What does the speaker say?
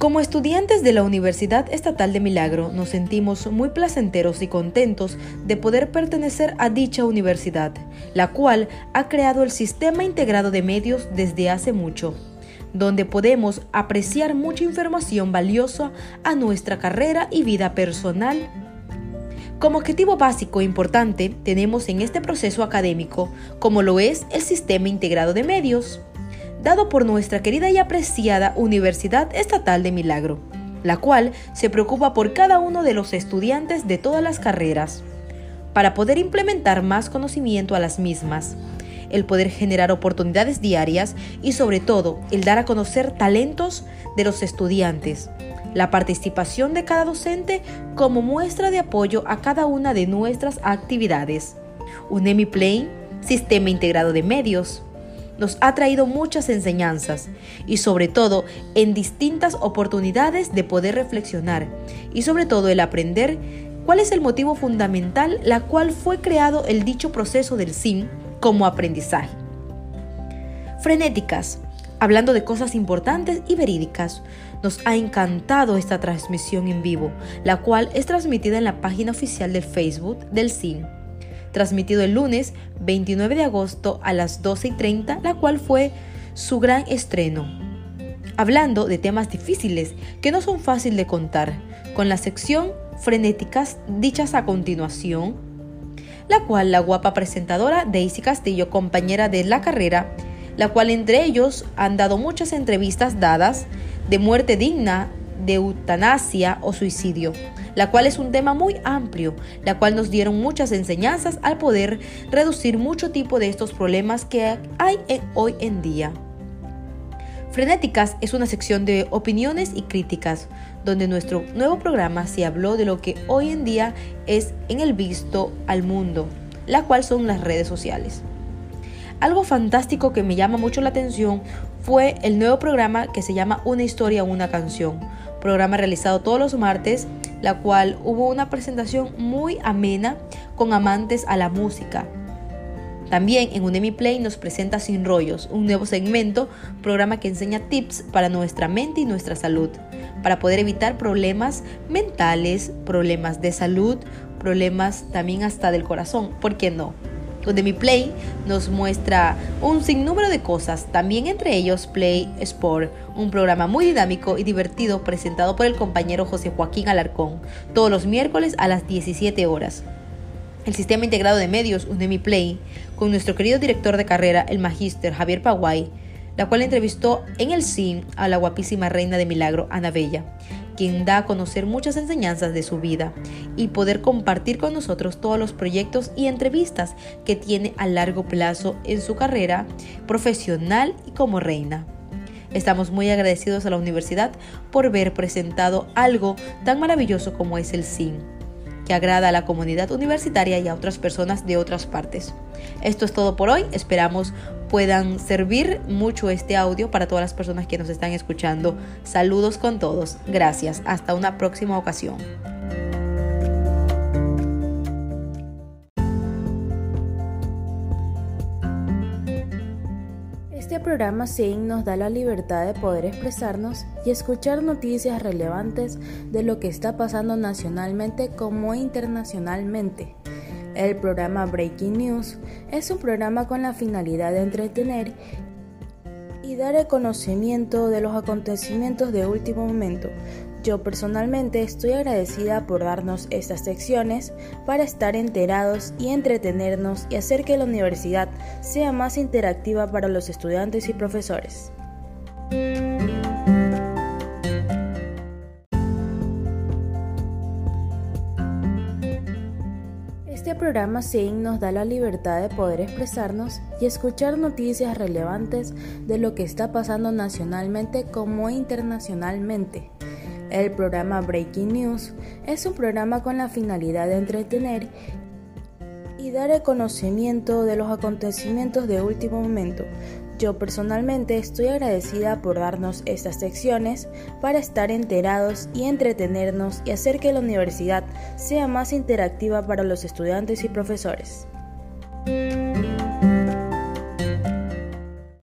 Como estudiantes de la Universidad Estatal de Milagro nos sentimos muy placenteros y contentos de poder pertenecer a dicha universidad, la cual ha creado el Sistema Integrado de Medios desde hace mucho, donde podemos apreciar mucha información valiosa a nuestra carrera y vida personal. Como objetivo básico e importante tenemos en este proceso académico, como lo es el Sistema Integrado de Medios, dado por nuestra querida y apreciada Universidad Estatal de Milagro, la cual se preocupa por cada uno de los estudiantes de todas las carreras, para poder implementar más conocimiento a las mismas, el poder generar oportunidades diarias y sobre todo el dar a conocer talentos de los estudiantes, la participación de cada docente como muestra de apoyo a cada una de nuestras actividades. UNEMI Play, Sistema Integrado de Medios, nos ha traído muchas enseñanzas y sobre todo en distintas oportunidades de poder reflexionar y sobre todo el aprender cuál es el motivo fundamental la cual fue creado el dicho proceso del SIM como aprendizaje. Frenéticas, hablando de cosas importantes y verídicas. Nos ha encantado esta transmisión en vivo, la cual es transmitida en la página oficial del Facebook del SIM transmitido el lunes 29 de agosto a las 12 y 30, la cual fue su gran estreno. Hablando de temas difíciles que no son fáciles de contar, con la sección frenéticas dichas a continuación, la cual la guapa presentadora Daisy Castillo, compañera de la carrera, la cual entre ellos han dado muchas entrevistas dadas de muerte digna, de eutanasia o suicidio, la cual es un tema muy amplio, la cual nos dieron muchas enseñanzas al poder reducir mucho tipo de estos problemas que hay hoy en día. Frenéticas es una sección de opiniones y críticas, donde nuestro nuevo programa se habló de lo que hoy en día es en el visto al mundo, la cual son las redes sociales. Algo fantástico que me llama mucho la atención fue el nuevo programa que se llama Una historia, una canción, programa realizado todos los martes, la cual hubo una presentación muy amena con amantes a la música. También en Unemi Play nos presenta Sin Rollos, un nuevo segmento, programa que enseña tips para nuestra mente y nuestra salud, para poder evitar problemas mentales, problemas de salud, problemas también hasta del corazón, ¿por qué no? Donde mi Play nos muestra un sinnúmero de cosas, también entre ellos Play Sport, un programa muy dinámico y divertido presentado por el compañero José Joaquín Alarcón, todos los miércoles a las 17 horas. El sistema integrado de medios Unemi Play, con nuestro querido director de carrera, el magíster Javier Paguay, la cual entrevistó en el CIN a la guapísima reina de Milagro, Ana Bella, quien da a conocer muchas enseñanzas de su vida y poder compartir con nosotros todos los proyectos y entrevistas que tiene a largo plazo en su carrera profesional y como reina. Estamos muy agradecidos a la universidad por haber presentado algo tan maravilloso como es el CIN, que agrada a la comunidad universitaria y a otras personas de otras partes. Esto es todo por hoy, esperamos puedan servir mucho este audio para todas las personas que nos están escuchando. Saludos con todos. Gracias. Hasta una próxima ocasión. Programa SIN nos da la libertad de poder expresarnos y escuchar noticias relevantes de lo que está pasando nacionalmente como internacionalmente. El programa Breaking News es un programa con la finalidad de entretener y dar el conocimiento de los acontecimientos de último momento. Yo personalmente estoy agradecida por darnos estas secciones para estar enterados y entretenernos y hacer que la universidad sea más interactiva para los estudiantes y profesores. programa SIN nos da la libertad de poder expresarnos y escuchar noticias relevantes de lo que está pasando nacionalmente como internacionalmente. El programa Breaking News es un programa con la finalidad de entretener y dar conocimiento de los acontecimientos de último momento, yo personalmente estoy agradecida por darnos estas secciones para estar enterados y entretenernos y hacer que la universidad sea más interactiva para los estudiantes y profesores.